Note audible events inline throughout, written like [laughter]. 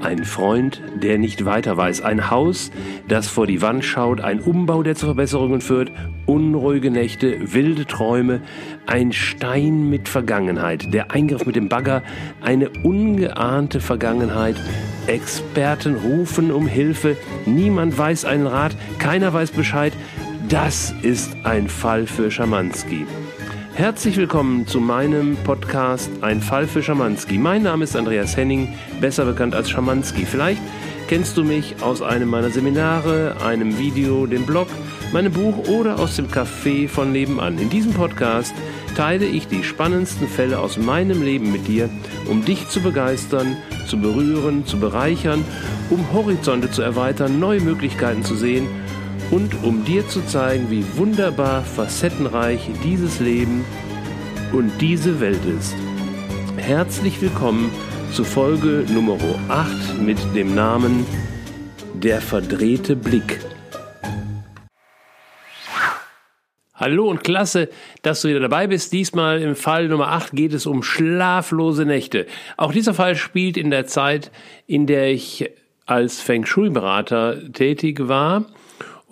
Ein Freund, der nicht weiter weiß. Ein Haus, das vor die Wand schaut. Ein Umbau, der zu Verbesserungen führt. Unruhige Nächte, wilde Träume. Ein Stein mit Vergangenheit. Der Eingriff mit dem Bagger. Eine ungeahnte Vergangenheit. Experten rufen um Hilfe. Niemand weiß einen Rat. Keiner weiß Bescheid. Das ist ein Fall für Schamanski. Herzlich willkommen zu meinem Podcast Ein Fall für Schamanski. Mein Name ist Andreas Henning, besser bekannt als Schamanski. Vielleicht kennst du mich aus einem meiner Seminare, einem Video, dem Blog, meinem Buch oder aus dem Café von nebenan. In diesem Podcast teile ich die spannendsten Fälle aus meinem Leben mit dir, um dich zu begeistern, zu berühren, zu bereichern, um Horizonte zu erweitern, neue Möglichkeiten zu sehen – und um dir zu zeigen, wie wunderbar facettenreich dieses Leben und diese Welt ist. Herzlich willkommen zu Folge Nummer 8 mit dem Namen Der verdrehte Blick. Hallo und klasse, dass du wieder dabei bist. Diesmal im Fall Nummer 8 geht es um schlaflose Nächte. Auch dieser Fall spielt in der Zeit, in der ich als Feng Shui-Berater tätig war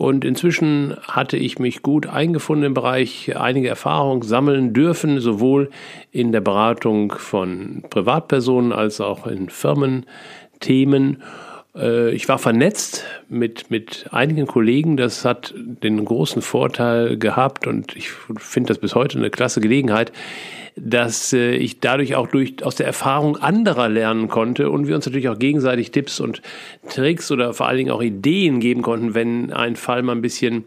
und inzwischen hatte ich mich gut eingefunden im Bereich, einige Erfahrungen sammeln dürfen, sowohl in der Beratung von Privatpersonen als auch in Firmenthemen. Äh, ich war vernetzt mit, mit einigen Kollegen. Das hat den großen Vorteil gehabt und ich finde das bis heute eine klasse Gelegenheit, dass äh, ich dadurch auch durch, aus der Erfahrung anderer lernen konnte und wir uns natürlich auch gegenseitig Tipps und Tricks oder vor allen Dingen auch Ideen geben konnten, wenn ein Fall mal ein bisschen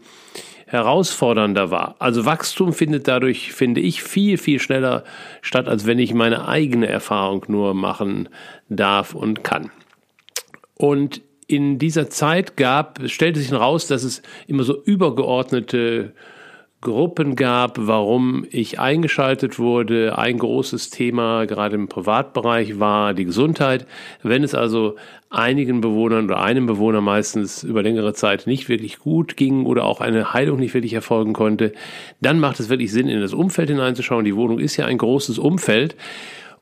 herausfordernder war. Also Wachstum findet dadurch, finde ich, viel, viel schneller statt, als wenn ich meine eigene Erfahrung nur machen darf und kann. Und in dieser Zeit gab, stellte sich heraus, dass es immer so übergeordnete Gruppen gab, warum ich eingeschaltet wurde. Ein großes Thema gerade im Privatbereich war die Gesundheit. Wenn es also einigen Bewohnern oder einem Bewohner meistens über längere Zeit nicht wirklich gut ging oder auch eine Heilung nicht wirklich erfolgen konnte, dann macht es wirklich Sinn, in das Umfeld hineinzuschauen. Die Wohnung ist ja ein großes Umfeld.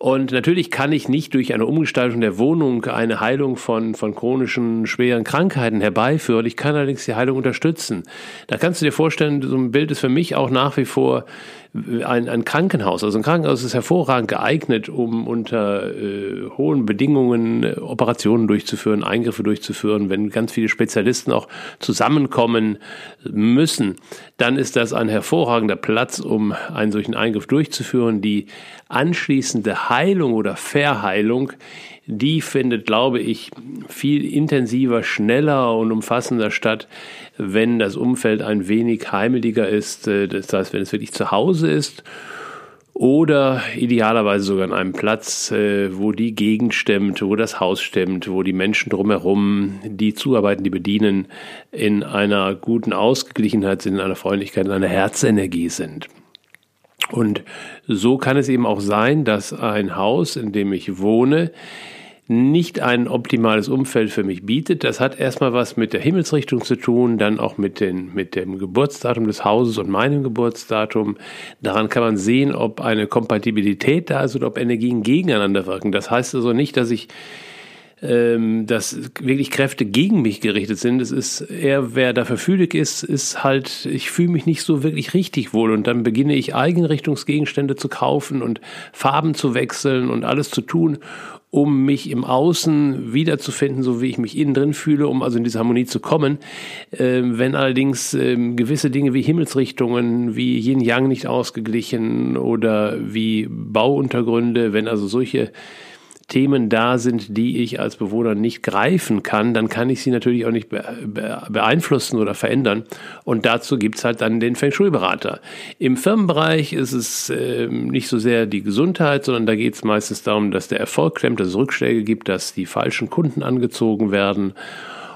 Und natürlich kann ich nicht durch eine Umgestaltung der Wohnung eine Heilung von, von chronischen, schweren Krankheiten herbeiführen. Ich kann allerdings die Heilung unterstützen. Da kannst du dir vorstellen, so ein Bild ist für mich auch nach wie vor ein, ein Krankenhaus. Also ein Krankenhaus ist hervorragend geeignet, um unter äh, hohen Bedingungen äh, Operationen durchzuführen, Eingriffe durchzuführen. Wenn ganz viele Spezialisten auch zusammenkommen müssen, dann ist das ein hervorragender Platz, um einen solchen Eingriff durchzuführen. Die anschließende Heilung oder Verheilung die findet, glaube ich, viel intensiver, schneller und umfassender statt, wenn das Umfeld ein wenig heimeliger ist. Äh, das heißt, wenn es wirklich zu Hause ist oder idealerweise sogar an einem Platz, äh, wo die Gegend stemmt, wo das Haus stemmt, wo die Menschen drumherum, die zuarbeiten, die bedienen, in einer guten Ausgeglichenheit sind, in einer Freundlichkeit, in einer Herzenergie sind. Und so kann es eben auch sein, dass ein Haus, in dem ich wohne, nicht ein optimales Umfeld für mich bietet. Das hat erstmal was mit der Himmelsrichtung zu tun, dann auch mit, den, mit dem Geburtsdatum des Hauses und meinem Geburtsdatum. Daran kann man sehen, ob eine Kompatibilität da ist oder ob Energien gegeneinander wirken. Das heißt also nicht, dass ich ähm, dass wirklich Kräfte gegen mich gerichtet sind. Es ist eher, wer dafür fühlig ist, ist halt, ich fühle mich nicht so wirklich richtig wohl und dann beginne ich Eigenrichtungsgegenstände zu kaufen und Farben zu wechseln und alles zu tun, um mich im Außen wiederzufinden, so wie ich mich innen drin fühle, um also in diese Harmonie zu kommen. Ähm, wenn allerdings ähm, gewisse Dinge wie Himmelsrichtungen, wie Yin Yang nicht ausgeglichen oder wie Bauuntergründe, wenn also solche Themen da sind, die ich als Bewohner nicht greifen kann, dann kann ich sie natürlich auch nicht beeinflussen oder verändern. Und dazu gibt's halt dann den Feng Shui-Berater. Im Firmenbereich ist es äh, nicht so sehr die Gesundheit, sondern da geht es meistens darum, dass der Erfolg klemmt, dass es Rückschläge gibt, dass die falschen Kunden angezogen werden.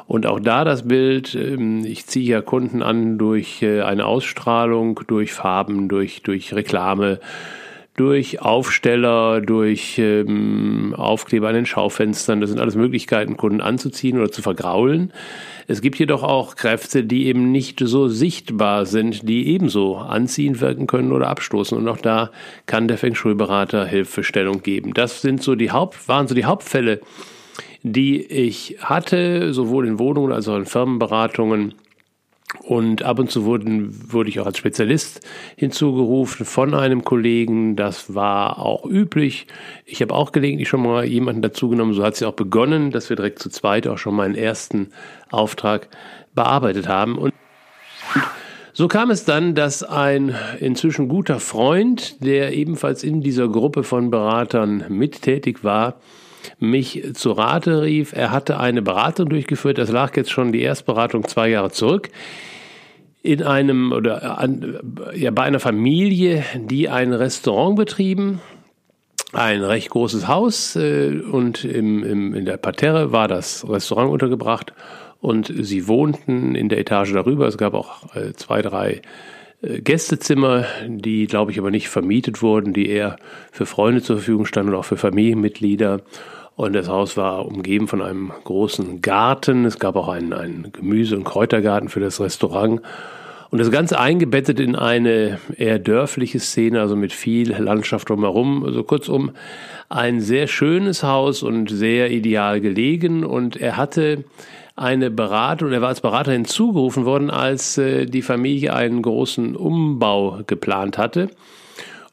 Und auch da das Bild, ähm, ich ziehe ja Kunden an durch äh, eine Ausstrahlung, durch Farben, durch, durch Reklame, durch Aufsteller, durch ähm, Aufkleber an den Schaufenstern. Das sind alles Möglichkeiten, Kunden anzuziehen oder zu vergraulen. Es gibt jedoch auch Kräfte, die eben nicht so sichtbar sind, die ebenso anziehen wirken können oder abstoßen. Und auch da kann der Feng Shui-Berater Hilfestellung geben. Das sind so die Haupt, waren so die Hauptfälle, die ich hatte, sowohl in Wohnungen als auch in Firmenberatungen. Und ab und zu wurden, wurde ich auch als Spezialist hinzugerufen von einem Kollegen. Das war auch üblich. Ich habe auch gelegentlich schon mal jemanden dazugenommen. So hat es ja auch begonnen, dass wir direkt zu zweit auch schon meinen ersten Auftrag bearbeitet haben. Und so kam es dann, dass ein inzwischen guter Freund, der ebenfalls in dieser Gruppe von Beratern mittätig war, mich zu Rate rief. Er hatte eine Beratung durchgeführt, das lag jetzt schon die Erstberatung zwei Jahre zurück, in einem oder an, ja, bei einer Familie, die ein Restaurant betrieben, ein recht großes Haus äh, und im, im, in der Parterre war das Restaurant untergebracht und sie wohnten in der Etage darüber. Es gab auch äh, zwei, drei äh, Gästezimmer, die, glaube ich, aber nicht vermietet wurden, die eher für Freunde zur Verfügung standen und auch für Familienmitglieder. Und das Haus war umgeben von einem großen Garten. Es gab auch einen, einen Gemüse- und Kräutergarten für das Restaurant. Und das Ganze eingebettet in eine eher dörfliche Szene, also mit viel Landschaft drumherum. Also kurzum, ein sehr schönes Haus und sehr ideal gelegen. Und er hatte eine Beratung, er war als Berater hinzugerufen worden, als äh, die Familie einen großen Umbau geplant hatte.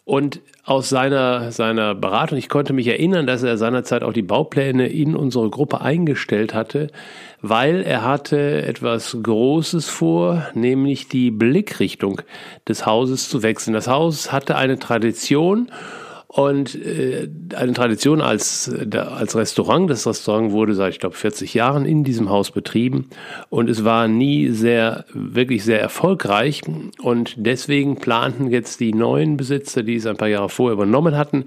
Und aus seiner, seiner Beratung, ich konnte mich erinnern, dass er seinerzeit auch die Baupläne in unsere Gruppe eingestellt hatte, weil er hatte etwas Großes vor, nämlich die Blickrichtung des Hauses zu wechseln. Das Haus hatte eine Tradition und äh, eine Tradition als, als Restaurant. Das Restaurant wurde seit, ich glaube, 40 Jahren in diesem Haus betrieben und es war nie sehr, wirklich sehr erfolgreich. Und deswegen planten jetzt die neuen Besitzer, die es ein paar Jahre vorher übernommen hatten,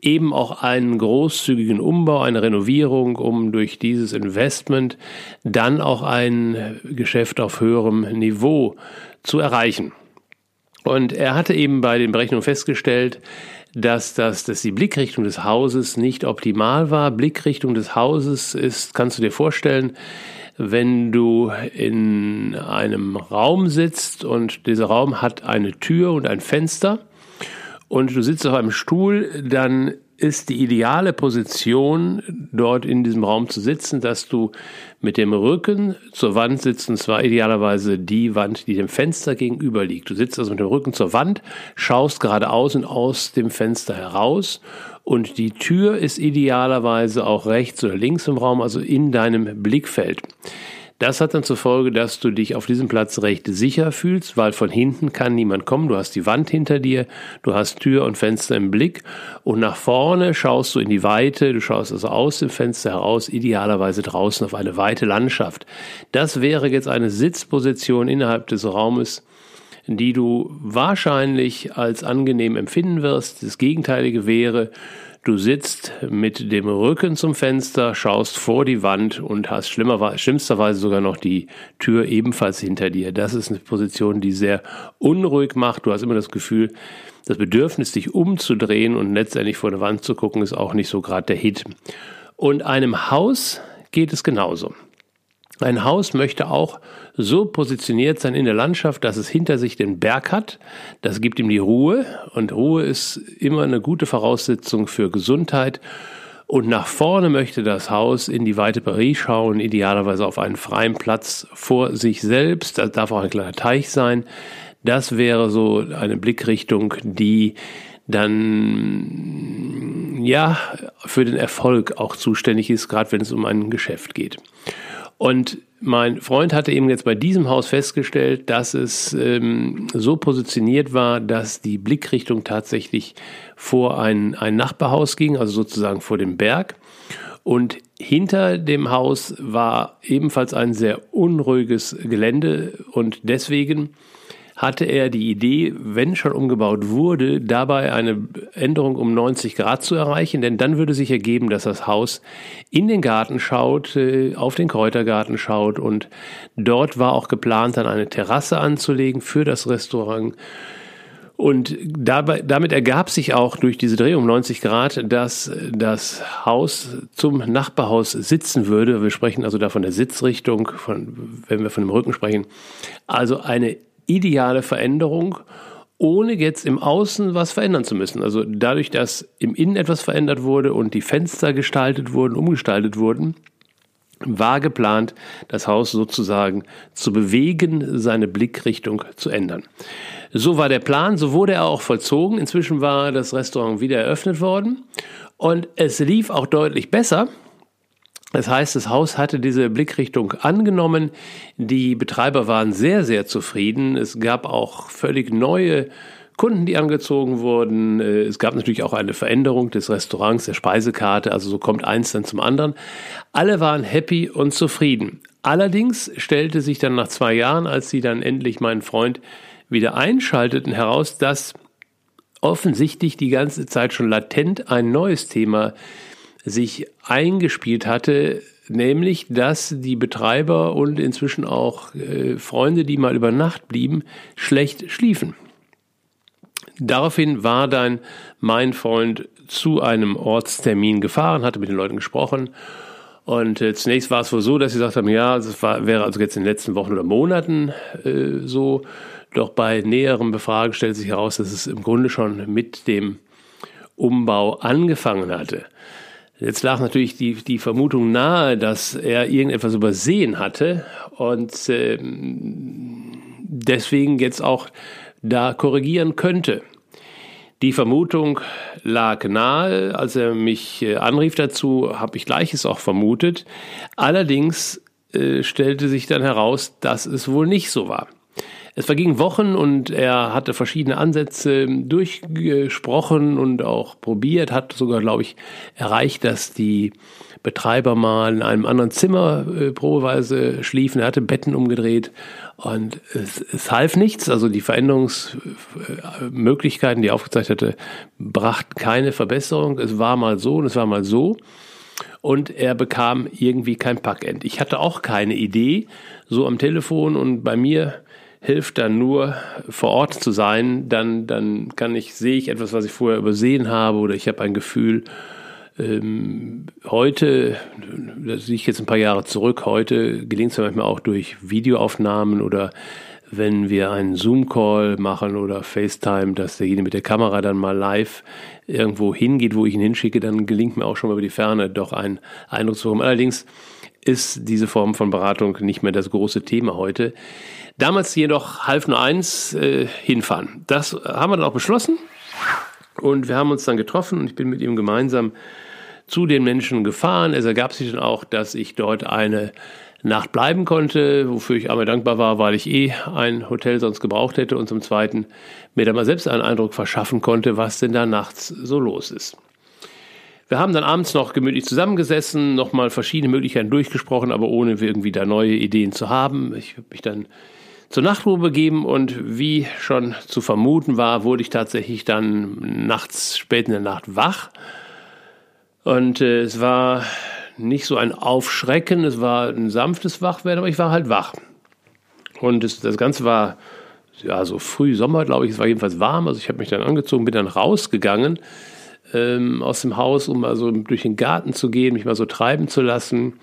eben auch einen großzügigen Umbau, eine Renovierung, um durch dieses Investment dann auch ein Geschäft auf höherem Niveau zu erreichen. Und er hatte eben bei den Berechnungen festgestellt, dass, das, dass die Blickrichtung des Hauses nicht optimal war. Blickrichtung des Hauses ist, kannst du dir vorstellen, wenn du in einem Raum sitzt und dieser Raum hat eine Tür und ein Fenster und du sitzt auf einem Stuhl, dann ist die ideale Position, dort in diesem Raum zu sitzen, dass du mit dem Rücken zur Wand sitzt, und zwar idealerweise die Wand, die dem Fenster gegenüber liegt. Du sitzt also mit dem Rücken zur Wand, schaust geradeaus und aus dem Fenster heraus und die Tür ist idealerweise auch rechts oder links im Raum, also in deinem Blickfeld. Das hat dann zur Folge, dass du dich auf diesem Platz recht sicher fühlst, weil von hinten kann niemand kommen. Du hast die Wand hinter dir, du hast Tür und Fenster im Blick und nach vorne schaust du in die Weite, du schaust also aus dem Fenster heraus, idealerweise draußen auf eine weite Landschaft. Das wäre jetzt eine Sitzposition innerhalb des Raumes, die du wahrscheinlich als angenehm empfinden wirst. Das Gegenteilige wäre, Du sitzt mit dem Rücken zum Fenster, schaust vor die Wand und hast schlimmsterweise sogar noch die Tür ebenfalls hinter dir. Das ist eine Position, die sehr unruhig macht. Du hast immer das Gefühl, das Bedürfnis, dich umzudrehen und letztendlich vor der Wand zu gucken, ist auch nicht so gerade der Hit. Und einem Haus geht es genauso. Ein Haus möchte auch so positioniert sein in der Landschaft, dass es hinter sich den Berg hat. Das gibt ihm die Ruhe und Ruhe ist immer eine gute Voraussetzung für Gesundheit. Und nach vorne möchte das Haus in die weite Paris schauen, idealerweise auf einen freien Platz vor sich selbst. Das darf auch ein kleiner Teich sein. Das wäre so eine Blickrichtung, die dann ja für den Erfolg auch zuständig ist, gerade wenn es um ein Geschäft geht. Und mein Freund hatte eben jetzt bei diesem Haus festgestellt, dass es ähm, so positioniert war, dass die Blickrichtung tatsächlich vor ein, ein Nachbarhaus ging, also sozusagen vor dem Berg. Und hinter dem Haus war ebenfalls ein sehr unruhiges Gelände und deswegen hatte er die Idee, wenn schon umgebaut wurde, dabei eine Änderung um 90 Grad zu erreichen, denn dann würde sich ergeben, dass das Haus in den Garten schaut, äh, auf den Kräutergarten schaut und dort war auch geplant, dann eine Terrasse anzulegen für das Restaurant. Und dabei, damit ergab sich auch durch diese Drehung um 90 Grad, dass das Haus zum Nachbarhaus sitzen würde. Wir sprechen also da von der Sitzrichtung, von, wenn wir von dem Rücken sprechen. Also eine ideale Veränderung ohne jetzt im Außen was verändern zu müssen. Also dadurch, dass im Innen etwas verändert wurde und die Fenster gestaltet wurden, umgestaltet wurden, war geplant, das Haus sozusagen zu bewegen, seine Blickrichtung zu ändern. So war der Plan, so wurde er auch vollzogen. Inzwischen war das Restaurant wieder eröffnet worden und es lief auch deutlich besser. Das heißt, das Haus hatte diese Blickrichtung angenommen. Die Betreiber waren sehr, sehr zufrieden. Es gab auch völlig neue Kunden, die angezogen wurden. Äh, es gab natürlich auch eine Veränderung des Restaurants, der Speisekarte. Also so kommt eins dann zum anderen. Alle waren happy und zufrieden. Allerdings stellte sich dann nach zwei Jahren, als sie dann endlich meinen Freund wieder einschalteten, heraus, dass offensichtlich die ganze Zeit schon latent ein neues Thema sich eingespielt hatte, nämlich dass die Betreiber und inzwischen auch äh, Freunde, die mal über Nacht blieben, schlecht schliefen. Daraufhin war dann mein Freund zu einem Ortstermin gefahren, hatte mit den Leuten gesprochen. Und äh, zunächst war es wohl so, dass sie gesagt haben, ja, das war, wäre also jetzt in den letzten Wochen oder Monaten äh, so. Doch bei näherem Befragen stellt sich heraus, dass es im Grunde schon mit dem Umbau angefangen hatte. Jetzt lag natürlich die, die Vermutung nahe, dass er irgendetwas übersehen hatte und äh, deswegen jetzt auch da korrigieren könnte. Die Vermutung lag nahe, als er mich äh, anrief dazu, habe ich gleiches auch vermutet. Allerdings äh, stellte sich dann heraus, dass es wohl nicht so war. Es vergingen Wochen und er hatte verschiedene Ansätze durchgesprochen und auch probiert, hat sogar, glaube ich, erreicht, dass die Betreiber mal in einem anderen Zimmer äh, probeweise schliefen. Er hatte Betten umgedreht und es, es half nichts. Also die Veränderungsmöglichkeiten, die er aufgezeigt hatte, brachten keine Verbesserung. Es war mal so und es war mal so. Und er bekam irgendwie kein Packend. Ich hatte auch keine Idee, so am Telefon und bei mir hilft dann nur vor Ort zu sein, dann, dann kann ich, sehe ich etwas, was ich vorher übersehen habe oder ich habe ein Gefühl, ähm, heute, das sehe ich jetzt ein paar Jahre zurück, heute gelingt es ja manchmal auch durch Videoaufnahmen oder wenn wir einen Zoom-Call machen oder FaceTime, dass derjenige mit der Kamera dann mal live irgendwo hingeht, wo ich ihn hinschicke, dann gelingt mir auch schon mal über die Ferne doch ein Eindruck zu bekommen. Allerdings ist diese Form von Beratung nicht mehr das große Thema heute. Damals jedoch half nur eins, äh, hinfahren. Das haben wir dann auch beschlossen und wir haben uns dann getroffen und ich bin mit ihm gemeinsam zu den Menschen gefahren. Es ergab sich dann auch, dass ich dort eine Nacht bleiben konnte, wofür ich einmal dankbar war, weil ich eh ein Hotel sonst gebraucht hätte und zum Zweiten mir dann mal selbst einen Eindruck verschaffen konnte, was denn da nachts so los ist. Wir haben dann abends noch gemütlich zusammengesessen, nochmal verschiedene Möglichkeiten durchgesprochen, aber ohne irgendwie da neue Ideen zu haben. Ich habe mich dann zur Nachtruhe begeben und wie schon zu vermuten war, wurde ich tatsächlich dann nachts, spät in der Nacht wach. Und äh, es war nicht so ein Aufschrecken, es war ein sanftes Wachwerden, aber ich war halt wach. Und es, das Ganze war ja so früh Sommer, glaube ich, es war jedenfalls warm. Also ich habe mich dann angezogen, bin dann rausgegangen ähm, aus dem Haus, um mal so durch den Garten zu gehen, mich mal so treiben zu lassen.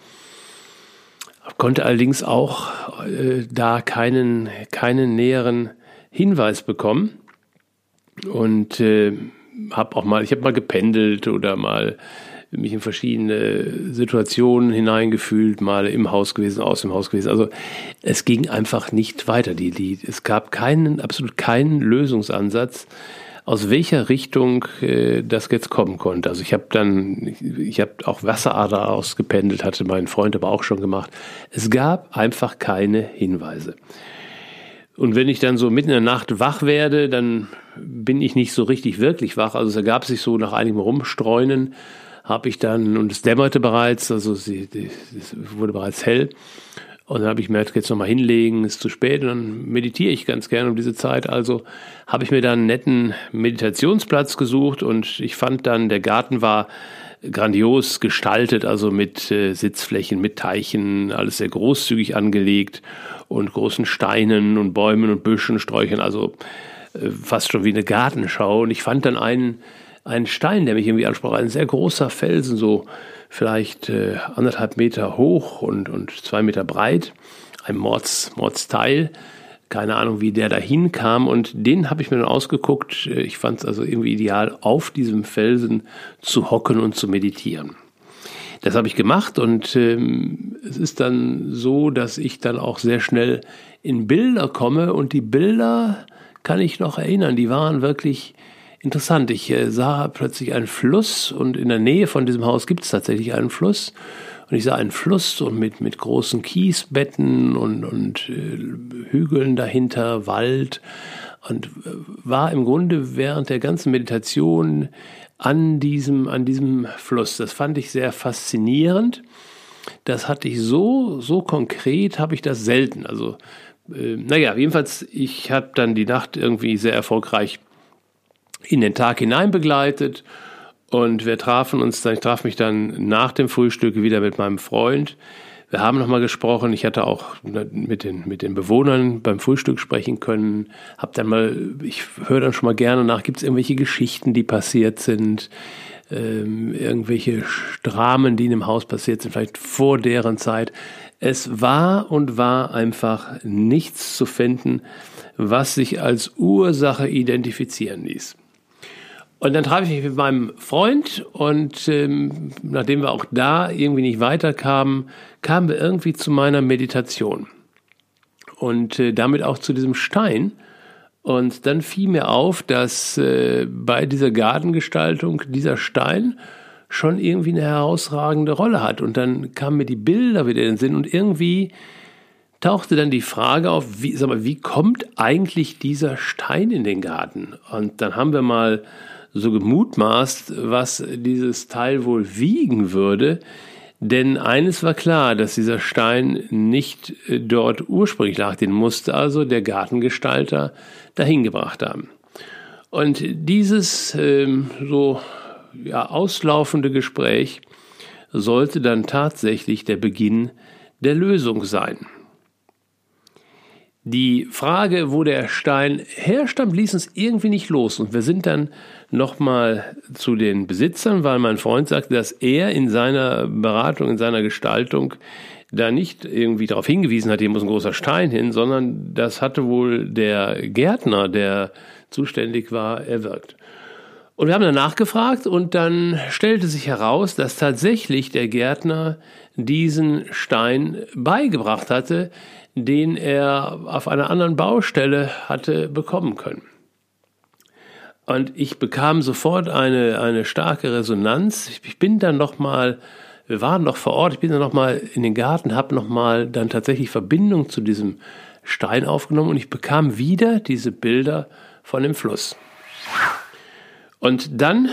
Konnte allerdings auch äh, da keinen, keinen näheren Hinweis bekommen. Und äh, habe auch mal, ich habe mal gependelt oder mal mich in verschiedene Situationen hineingefühlt, mal im Haus gewesen, aus dem Haus gewesen. Also es ging einfach nicht weiter, die Lied. Es gab keinen, absolut keinen Lösungsansatz aus welcher Richtung äh, das jetzt kommen konnte. Also ich habe dann, ich, habe auch Wasserader ausgependelt, hatte mein Freund aber auch schon gemacht. Es gab einfach keine Hinweise. Und wenn ich dann so mitten in der Nacht wach werde, dann bin ich nicht so richtig wirklich wach. Also es ergab sich so nach einigem Rumstreunen, habe ich dann, und es dämmerte bereits, also es wurde bereits hell, und dann habe ich mir jetzt nochmal hinlegen, ist zu spät und dann meditiere ich ganz gerne um diese Zeit. Also habe ich mir dann einen netten Meditationsplatz gesucht und ich fand dann, der Garten war grandios gestaltet, also mit äh, Sitzflächen, mit Teichen, alles sehr großzügig angelegt und großen Steinen und Bäumen und Büschen, Sträuchern, also äh, fast schon wie eine Gartenschau. Und ich fand dann einen, einen Stein, der mich irgendwie ansprach, ein sehr großer Felsen, so vielleicht äh, anderthalb Meter hoch und, und zwei Meter breit, ein Mords, Mordsteil, keine Ahnung, wie der da hinkam. Und den habe ich mir dann ausgeguckt. Ich fand es also irgendwie ideal, auf diesem Felsen zu hocken und zu meditieren. Das habe ich gemacht und ähm, es ist dann so, dass ich dann auch sehr schnell in Bilder komme und die Bilder kann ich noch erinnern, die waren wirklich interessant. Ich äh, sah plötzlich einen Fluss und in der Nähe von diesem Haus gibt es tatsächlich einen Fluss und ich sah einen Fluss und mit, mit großen Kiesbetten und, und äh, Hügeln dahinter, Wald. Und äh, war im Grunde während der ganzen Meditation an diesem, an diesem Fluss. Das fand ich sehr faszinierend. Das hatte ich so, so konkret, habe ich das selten. Also, äh, naja, jedenfalls, ich habe dann die Nacht irgendwie sehr erfolgreich in den Tag hinein begleitet und wir trafen uns dann, ich traf mich dann nach dem Frühstück wieder mit meinem Freund. Wir haben nochmal gesprochen. Ich hatte auch mit den, mit den Bewohnern beim Frühstück sprechen können. Hab dann mal, ich höre dann schon mal gerne nach, gibt es irgendwelche Geschichten, die passiert sind, ähm, irgendwelche Dramen, die in dem Haus passiert sind, vielleicht vor deren Zeit. Es war und war einfach nichts zu finden, was sich als Ursache identifizieren ließ. Und dann traf ich mich mit meinem Freund und ähm, nachdem wir auch da irgendwie nicht weiterkamen, kamen wir irgendwie zu meiner Meditation. Und äh, damit auch zu diesem Stein. Und dann fiel mir auf, dass äh, bei dieser Gartengestaltung dieser Stein schon irgendwie eine herausragende Rolle hat. Und dann kamen mir die Bilder wieder in den Sinn und irgendwie tauchte dann die Frage auf, wie, sag mal, wie kommt eigentlich dieser Stein in den Garten? Und dann haben wir mal so gemutmaßt, was dieses Teil wohl wiegen würde. Denn eines war klar, dass dieser Stein nicht äh, dort ursprünglich lag. Den musste also der Gartengestalter dahin gebracht haben. Und dieses ähm, so ja, auslaufende Gespräch sollte dann tatsächlich der Beginn der Lösung sein. Die Frage, wo der Stein herstammt, ließ uns irgendwie nicht los. Und wir sind dann nochmal zu den Besitzern, weil mein Freund sagte, dass er in seiner Beratung, in seiner Gestaltung da nicht irgendwie darauf hingewiesen hat, hier muss ein großer Stein hin, sondern das hatte wohl der Gärtner, der zuständig war, erwirkt. Und wir haben danach gefragt und dann stellte sich heraus, dass tatsächlich der Gärtner diesen Stein beigebracht hatte, den er auf einer anderen Baustelle hatte bekommen können. Und ich bekam sofort eine, eine starke Resonanz. Ich bin dann nochmal, wir waren noch vor Ort, ich bin dann nochmal in den Garten, habe nochmal dann tatsächlich Verbindung zu diesem Stein aufgenommen und ich bekam wieder diese Bilder von dem Fluss. Und dann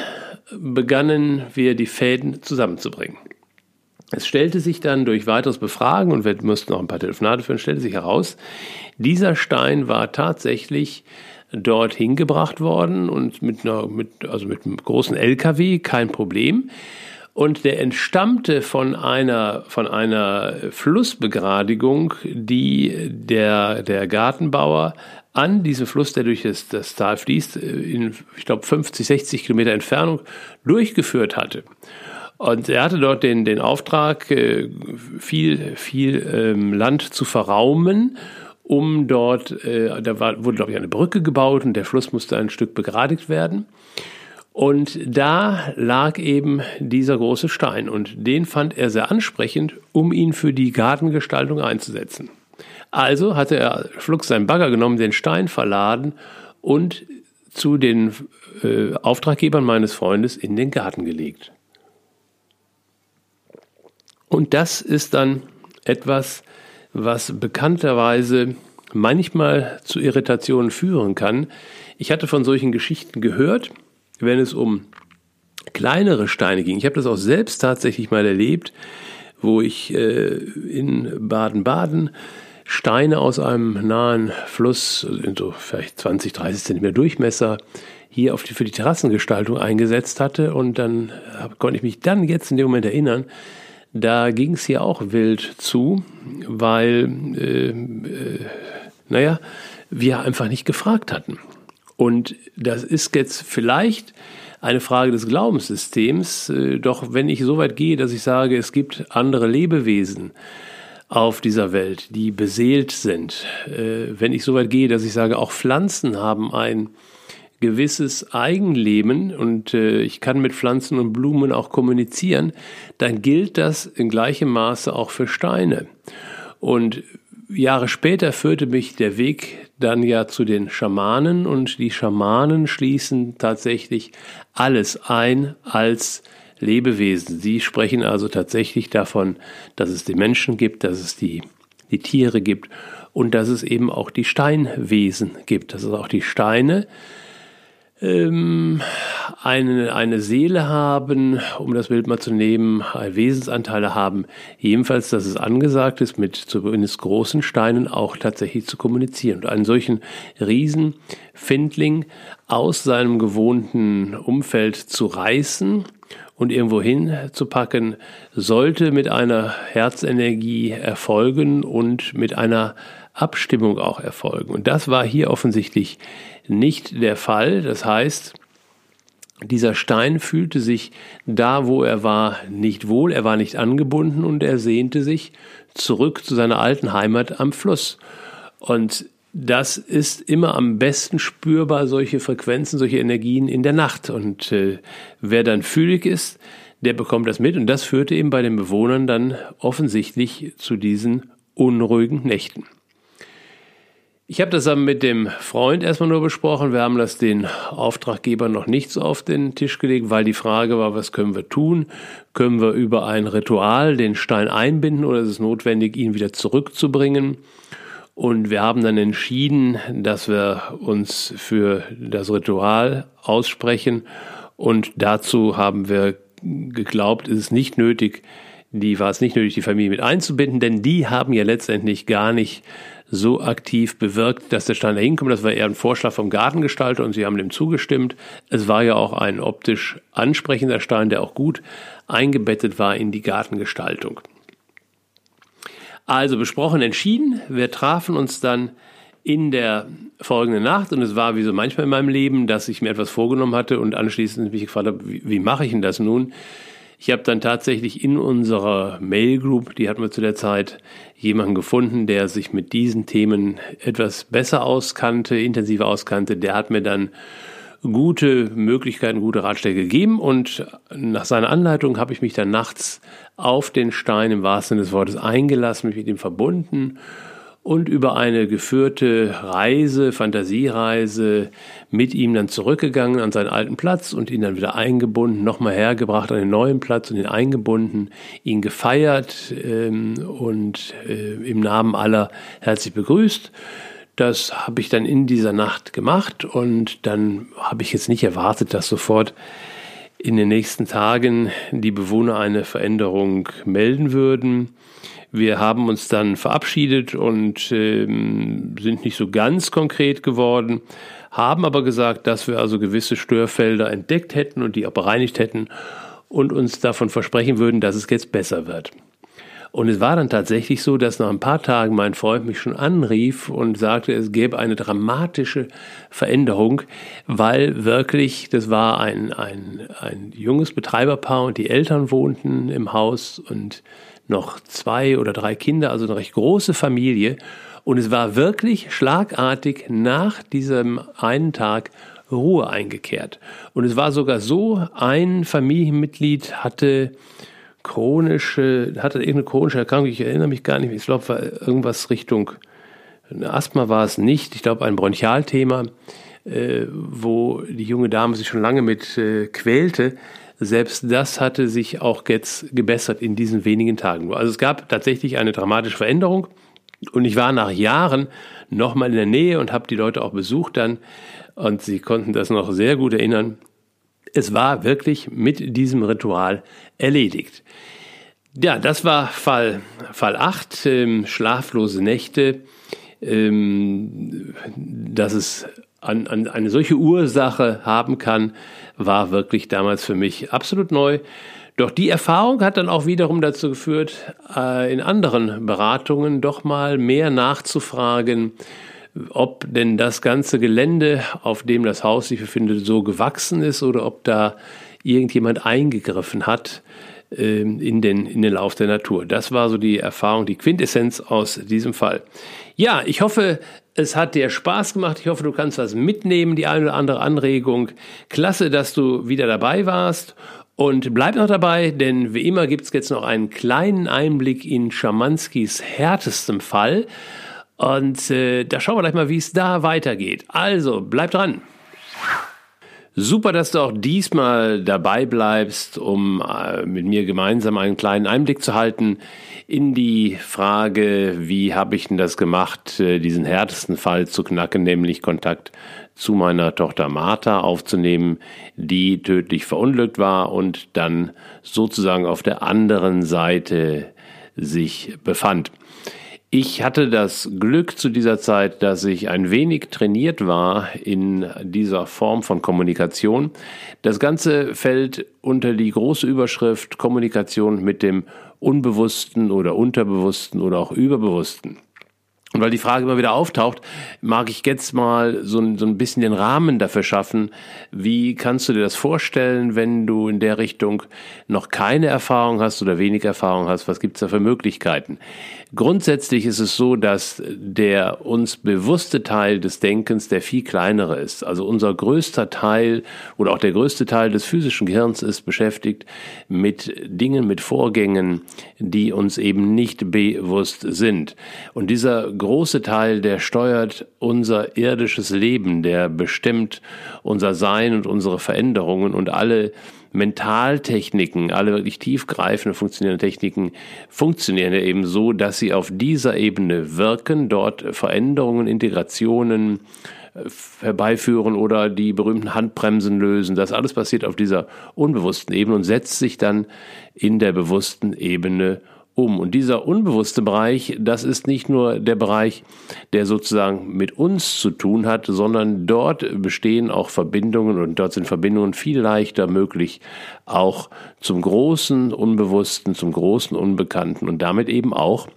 begannen wir die Fäden zusammenzubringen. Es stellte sich dann durch weiteres Befragen, und wir mussten noch ein paar Telefonate führen, stellte sich heraus, dieser Stein war tatsächlich dort hingebracht worden und mit einer, mit, also mit einem großen LKW, kein Problem. Und der entstammte von einer, von einer Flussbegradigung, die der, der Gartenbauer an diesem Fluss, der durch das, das Tal fließt, in, ich glaube, 50, 60 Kilometer Entfernung durchgeführt hatte. Und er hatte dort den, den Auftrag, äh, viel, viel ähm, Land zu verraumen, um dort, äh, da wurde, glaube ich, eine Brücke gebaut und der Fluss musste ein Stück begradigt werden. Und da lag eben dieser große Stein und den fand er sehr ansprechend, um ihn für die Gartengestaltung einzusetzen. Also hatte er flugs seinen Bagger genommen, den Stein verladen und zu den äh, Auftraggebern meines Freundes in den Garten gelegt. Und das ist dann etwas, was bekannterweise manchmal zu Irritationen führen kann. Ich hatte von solchen Geschichten gehört, wenn es um kleinere Steine ging. Ich habe das auch selbst tatsächlich mal erlebt, wo ich äh, in Baden-Baden Steine aus einem nahen Fluss, in so vielleicht 20, 30 Zentimeter Durchmesser, hier auf die, für die Terrassengestaltung eingesetzt hatte. Und dann konnte ich mich dann jetzt in dem Moment erinnern, da ging es hier auch wild zu, weil, äh, äh, naja, wir einfach nicht gefragt hatten. Und das ist jetzt vielleicht eine Frage des Glaubenssystems, äh, doch wenn ich so weit gehe, dass ich sage, es gibt andere Lebewesen, auf dieser Welt, die beseelt sind. Äh, wenn ich so weit gehe, dass ich sage, auch Pflanzen haben ein gewisses Eigenleben und äh, ich kann mit Pflanzen und Blumen auch kommunizieren, dann gilt das in gleichem Maße auch für Steine. Und Jahre später führte mich der Weg dann ja zu den Schamanen und die Schamanen schließen tatsächlich alles ein als Lebewesen. Sie sprechen also tatsächlich davon, dass es die Menschen gibt, dass es die, die Tiere gibt und dass es eben auch die Steinwesen gibt, dass es auch die Steine ähm, eine, eine Seele haben, um das Bild mal zu nehmen, Wesensanteile haben, jedenfalls, dass es angesagt ist, mit zumindest großen Steinen auch tatsächlich zu kommunizieren. Und einen solchen Riesenfindling aus seinem gewohnten Umfeld zu reißen und irgendwo hinzupacken, sollte mit einer Herzenergie erfolgen und mit einer Abstimmung auch erfolgen. Und das war hier offensichtlich nicht der Fall. Das heißt, dieser Stein fühlte sich da, wo er war, nicht wohl, er war nicht angebunden und er sehnte sich zurück zu seiner alten Heimat am Fluss. Und das ist immer am besten spürbar, solche Frequenzen, solche Energien in der Nacht. Und äh, wer dann fühlig ist, der bekommt das mit. Und das führte eben bei den Bewohnern dann offensichtlich zu diesen unruhigen Nächten. Ich habe das dann mit dem Freund erstmal nur besprochen. Wir haben das den Auftraggebern noch nicht so auf den Tisch gelegt, weil die Frage war, was können wir tun? Können wir über ein Ritual den Stein einbinden oder ist es notwendig, ihn wieder zurückzubringen? Und wir haben dann entschieden, dass wir uns für das Ritual aussprechen. Und dazu haben wir geglaubt, ist es nicht nötig, die war es nicht nötig, die Familie mit einzubinden, denn die haben ja letztendlich gar nicht so aktiv bewirkt, dass der Stein da hinkommt. Das war eher ein Vorschlag vom Gartengestalter und sie haben dem zugestimmt. Es war ja auch ein optisch ansprechender Stein, der auch gut eingebettet war in die Gartengestaltung. Also besprochen, entschieden. Wir trafen uns dann in der folgenden Nacht und es war wie so manchmal in meinem Leben, dass ich mir etwas vorgenommen hatte und anschließend mich gefragt habe, wie, wie mache ich denn das nun? Ich habe dann tatsächlich in unserer Mail Group, die hatten wir zu der Zeit, jemanden gefunden, der sich mit diesen Themen etwas besser auskannte, intensiver auskannte. Der hat mir dann gute Möglichkeiten, gute Ratschläge gegeben und nach seiner Anleitung habe ich mich dann nachts auf den Stein im wahrsten Sinne des Wortes eingelassen, mich mit ihm verbunden und über eine geführte Reise, Fantasiereise mit ihm dann zurückgegangen an seinen alten Platz und ihn dann wieder eingebunden, nochmal hergebracht an den neuen Platz und ihn eingebunden, ihn gefeiert ähm, und äh, im Namen aller herzlich begrüßt. Das habe ich dann in dieser Nacht gemacht und dann habe ich jetzt nicht erwartet, dass sofort in den nächsten Tagen die Bewohner eine Veränderung melden würden. Wir haben uns dann verabschiedet und ähm, sind nicht so ganz konkret geworden, haben aber gesagt, dass wir also gewisse Störfelder entdeckt hätten und die auch bereinigt hätten und uns davon versprechen würden, dass es jetzt besser wird. Und es war dann tatsächlich so, dass nach ein paar Tagen mein Freund mich schon anrief und sagte, es gäbe eine dramatische Veränderung, weil wirklich, das war ein, ein, ein junges Betreiberpaar und die Eltern wohnten im Haus und noch zwei oder drei Kinder, also eine recht große Familie. Und es war wirklich schlagartig nach diesem einen Tag Ruhe eingekehrt. Und es war sogar so, ein Familienmitglied hatte chronische, hatte irgendeine chronische Erkrankung, ich erinnere mich gar nicht ich glaube, war irgendwas Richtung Asthma war es nicht, ich glaube ein Bronchialthema, äh, wo die junge Dame sich schon lange mit äh, quälte. Selbst das hatte sich auch jetzt gebessert in diesen wenigen Tagen. Also es gab tatsächlich eine dramatische Veränderung. Und ich war nach Jahren nochmal in der Nähe und habe die Leute auch besucht dann. Und sie konnten das noch sehr gut erinnern. Es war wirklich mit diesem Ritual erledigt. Ja, das war Fall, Fall 8, ähm, schlaflose Nächte. Ähm, dass es an, an eine solche Ursache haben kann, war wirklich damals für mich absolut neu. Doch die Erfahrung hat dann auch wiederum dazu geführt, äh, in anderen Beratungen doch mal mehr nachzufragen, ob denn das ganze Gelände, auf dem das Haus sich befindet, so gewachsen ist oder ob da irgendjemand eingegriffen hat ähm, in, den, in den Lauf der Natur. Das war so die Erfahrung, die Quintessenz aus diesem Fall. Ja, ich hoffe, es hat dir Spaß gemacht. Ich hoffe, du kannst was mitnehmen, die eine oder andere Anregung. Klasse, dass du wieder dabei warst. Und bleib noch dabei, denn wie immer gibt es jetzt noch einen kleinen Einblick in Schamanskis härtestem Fall. Und äh, da schauen wir gleich mal, wie es da weitergeht. Also, bleib dran. Super, dass du auch diesmal dabei bleibst, um äh, mit mir gemeinsam einen kleinen Einblick zu halten in die Frage, wie habe ich denn das gemacht, äh, diesen härtesten Fall zu knacken, nämlich Kontakt zu meiner Tochter Martha aufzunehmen, die tödlich verunglückt war und dann sozusagen auf der anderen Seite sich befand. Ich hatte das Glück zu dieser Zeit, dass ich ein wenig trainiert war in dieser Form von Kommunikation. Das Ganze fällt unter die große Überschrift Kommunikation mit dem Unbewussten oder Unterbewussten oder auch Überbewussten. Und weil die Frage immer wieder auftaucht, mag ich jetzt mal so ein, so ein bisschen den Rahmen dafür schaffen. Wie kannst du dir das vorstellen, wenn du in der Richtung noch keine Erfahrung hast oder wenig Erfahrung hast? Was gibt es da für Möglichkeiten? Grundsätzlich ist es so, dass der uns bewusste Teil des Denkens der viel kleinere ist. Also unser größter Teil oder auch der größte Teil des physischen Gehirns ist beschäftigt mit Dingen, mit Vorgängen, die uns eben nicht bewusst sind. Und dieser große Teil, der steuert unser irdisches Leben, der bestimmt unser Sein und unsere Veränderungen und alle Mentaltechniken, alle wirklich tiefgreifende funktionierende Techniken funktionieren ja eben so, dass sie auf dieser Ebene wirken, dort Veränderungen, Integrationen äh, herbeiführen oder die berühmten Handbremsen lösen. Das alles passiert auf dieser unbewussten Ebene und setzt sich dann in der bewussten Ebene um. Und dieser unbewusste Bereich, das ist nicht nur der Bereich, der sozusagen mit uns zu tun hat, sondern dort bestehen auch Verbindungen und dort sind Verbindungen viel leichter möglich, auch zum großen Unbewussten, zum großen Unbekannten und damit eben auch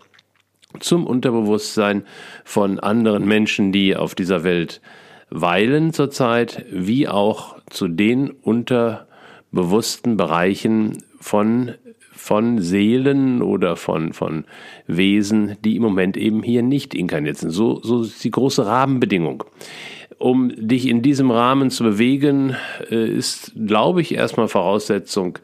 zum Unterbewusstsein von anderen Menschen, die auf dieser Welt weilen zurzeit, wie auch zu den unterbewussten Bereichen von von Seelen oder von, von Wesen, die im Moment eben hier nicht inkarniert sind. So, so ist die große Rahmenbedingung. Um dich in diesem Rahmen zu bewegen, äh, ist, glaube ich, erstmal Voraussetzung,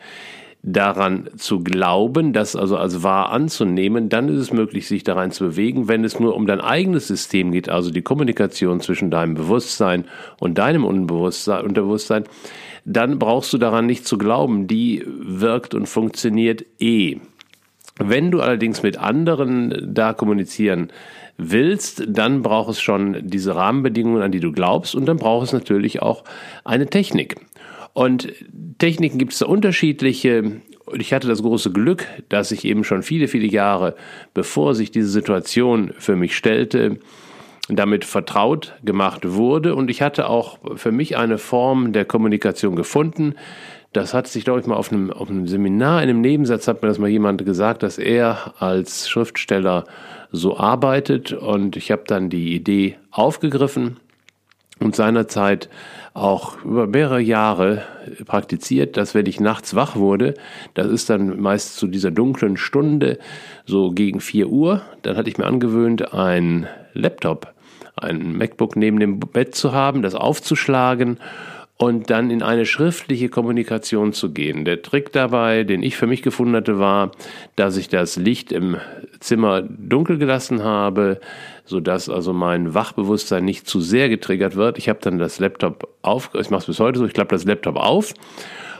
daran zu glauben, das also als wahr anzunehmen, dann ist es möglich, sich daran zu bewegen. Wenn es nur um dein eigenes System geht, also die Kommunikation zwischen deinem Bewusstsein und deinem Unbewusstsein, Unterbewusstsein, dann brauchst du daran nicht zu glauben, die wirkt und funktioniert eh. Wenn du allerdings mit anderen da kommunizieren willst, dann braucht es schon diese Rahmenbedingungen, an die du glaubst, und dann braucht es natürlich auch eine Technik. Und Techniken gibt es da unterschiedliche. Ich hatte das große Glück, dass ich eben schon viele, viele Jahre, bevor sich diese Situation für mich stellte, damit vertraut gemacht wurde. Und ich hatte auch für mich eine Form der Kommunikation gefunden. Das hat sich, glaube ich, mal auf einem, auf einem Seminar, in einem Nebensatz hat mir das mal jemand gesagt, dass er als Schriftsteller so arbeitet. Und ich habe dann die Idee aufgegriffen und seinerzeit auch über mehrere Jahre praktiziert, dass wenn ich nachts wach wurde, das ist dann meist zu dieser dunklen Stunde, so gegen vier Uhr, dann hatte ich mir angewöhnt, ein Laptop, ein MacBook neben dem Bett zu haben, das aufzuschlagen und dann in eine schriftliche Kommunikation zu gehen. Der Trick dabei, den ich für mich gefunden hatte, war, dass ich das Licht im Zimmer dunkel gelassen habe, sodass also mein Wachbewusstsein nicht zu sehr getriggert wird. Ich habe dann das Laptop auf, ich mache es bis heute so, ich klappe das Laptop auf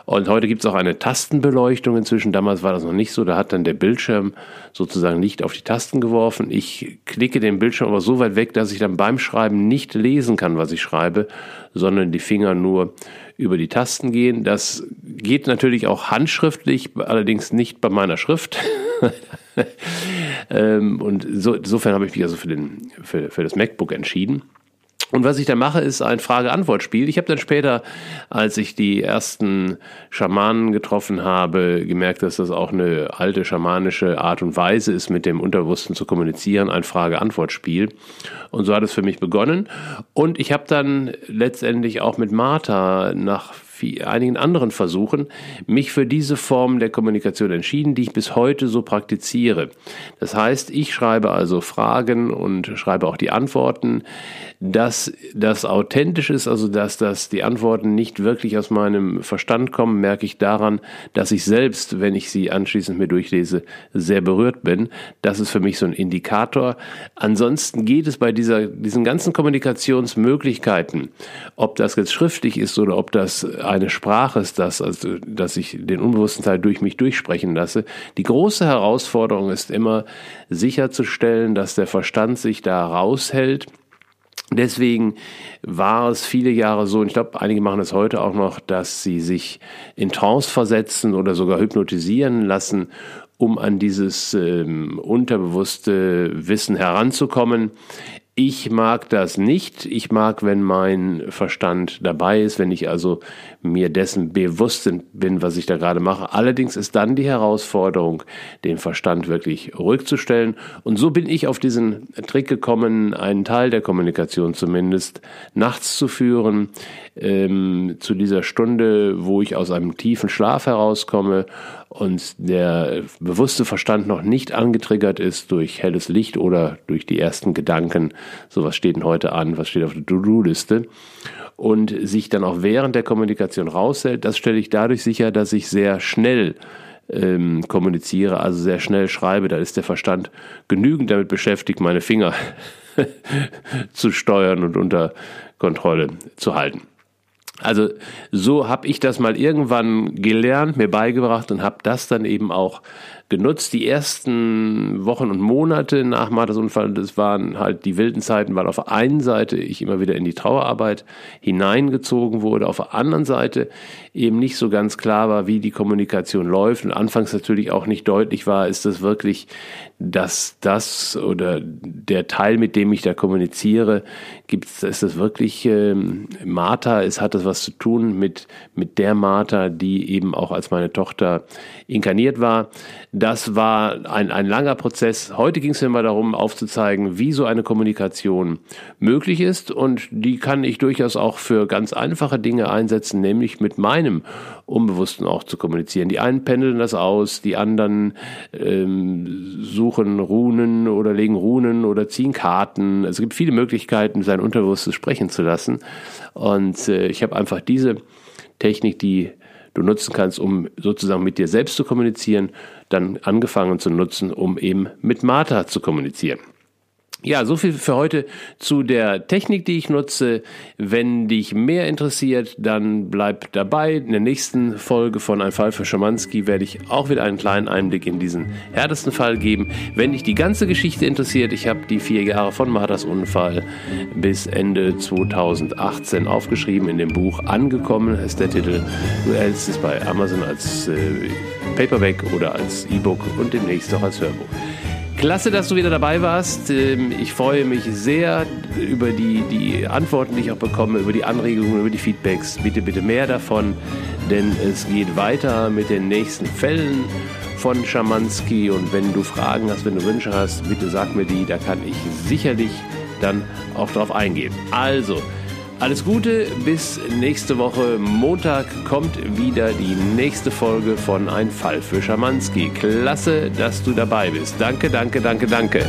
und heute gibt es auch eine Tastenbeleuchtung inzwischen. Damals war das noch nicht so. Da hat dann der Bildschirm sozusagen Licht auf die Tasten geworfen. Ich klicke den Bildschirm aber so weit weg, dass ich dann beim Schreiben nicht lesen kann, was ich schreibe, sondern die Finger nur über die Tasten gehen. Das geht natürlich auch handschriftlich, allerdings nicht bei meiner Schrift. [laughs] Ähm, und so, insofern habe ich mich also für, den, für, für das MacBook entschieden. Und was ich da mache, ist ein Frage-Antwort-Spiel. Ich habe dann später, als ich die ersten Schamanen getroffen habe, gemerkt, dass das auch eine alte schamanische Art und Weise ist, mit dem Unterbewussten zu kommunizieren, ein Frage-Antwort-Spiel. Und so hat es für mich begonnen. Und ich habe dann letztendlich auch mit Martha nach einigen anderen Versuchen mich für diese Form der Kommunikation entschieden, die ich bis heute so praktiziere. Das heißt, ich schreibe also Fragen und schreibe auch die Antworten, dass das authentisch ist, also dass das die Antworten nicht wirklich aus meinem Verstand kommen, merke ich daran, dass ich selbst, wenn ich sie anschließend mir durchlese, sehr berührt bin. Das ist für mich so ein Indikator. Ansonsten geht es bei dieser, diesen ganzen Kommunikationsmöglichkeiten, ob das jetzt schriftlich ist oder ob das eine Sprache ist, dass, also, dass ich den unbewussten Teil durch mich durchsprechen lasse. Die große Herausforderung ist immer sicherzustellen, dass der Verstand sich da raushält Deswegen war es viele Jahre so, und ich glaube, einige machen es heute auch noch, dass sie sich in Trance versetzen oder sogar hypnotisieren lassen, um an dieses ähm, unterbewusste Wissen heranzukommen. Ich mag das nicht. Ich mag, wenn mein Verstand dabei ist, wenn ich also mir dessen bewusst bin, was ich da gerade mache. Allerdings ist dann die Herausforderung, den Verstand wirklich ruhig zu stellen. Und so bin ich auf diesen Trick gekommen, einen Teil der Kommunikation zumindest nachts zu führen, ähm, zu dieser Stunde, wo ich aus einem tiefen Schlaf herauskomme und der bewusste Verstand noch nicht angetriggert ist durch helles Licht oder durch die ersten Gedanken, so was steht denn heute an, was steht auf der To-Do-Liste und sich dann auch während der Kommunikation raushält, das stelle ich dadurch sicher, dass ich sehr schnell ähm, kommuniziere, also sehr schnell schreibe, da ist der Verstand genügend damit beschäftigt, meine Finger [laughs] zu steuern und unter Kontrolle zu halten. Also so habe ich das mal irgendwann gelernt, mir beigebracht und habe das dann eben auch genutzt. Die ersten Wochen und Monate nach Marthas Unfall, das waren halt die wilden Zeiten, weil auf der einen Seite ich immer wieder in die Trauerarbeit hineingezogen wurde, auf der anderen Seite eben nicht so ganz klar war, wie die Kommunikation läuft und anfangs natürlich auch nicht deutlich war, ist das wirklich, dass das oder der Teil, mit dem ich da kommuniziere, gibt's, ist das wirklich ähm, Martha, es hat das was zu tun mit, mit der Martha, die eben auch als meine Tochter inkarniert war. Das war ein, ein langer Prozess. Heute ging es mir mal darum, aufzuzeigen, wie so eine Kommunikation möglich ist und die kann ich durchaus auch für ganz einfache Dinge einsetzen, nämlich mit meinem Unbewussten auch zu kommunizieren. Die einen pendeln das aus, die anderen ähm, suchen Runen oder legen Runen oder ziehen Karten. Es gibt viele Möglichkeiten, sein Unterbewusstes sprechen zu lassen. Und äh, ich habe einfach diese Technik, die du nutzen kannst, um sozusagen mit dir selbst zu kommunizieren, dann angefangen zu nutzen, um eben mit Martha zu kommunizieren. Ja, so viel für heute zu der Technik, die ich nutze. Wenn dich mehr interessiert, dann bleib dabei. In der nächsten Folge von Ein Fall für Schamanski werde ich auch wieder einen kleinen Einblick in diesen härtesten Fall geben. Wenn dich die ganze Geschichte interessiert, ich habe die vier Jahre von Marthas Unfall bis Ende 2018 aufgeschrieben in dem Buch Angekommen, ist der Titel. Du erhältst es bei Amazon als äh, Paperback oder als E-Book und demnächst auch als Hörbuch. Klasse, dass du wieder dabei warst. Ähm, ich freue mich sehr über die, die Antworten, die ich auch bekomme, über die Anregungen, über die Feedbacks. Bitte, bitte mehr davon, denn es geht weiter mit den nächsten Fällen von Schamanski. Und wenn du Fragen hast, wenn du Wünsche hast, bitte sag mir die. Da kann ich sicherlich dann auch drauf eingehen. Also, alles Gute, bis nächste Woche. Montag kommt wieder die nächste Folge von Ein Fall für Schamanski. Klasse, dass du dabei bist. Danke, danke, danke, danke.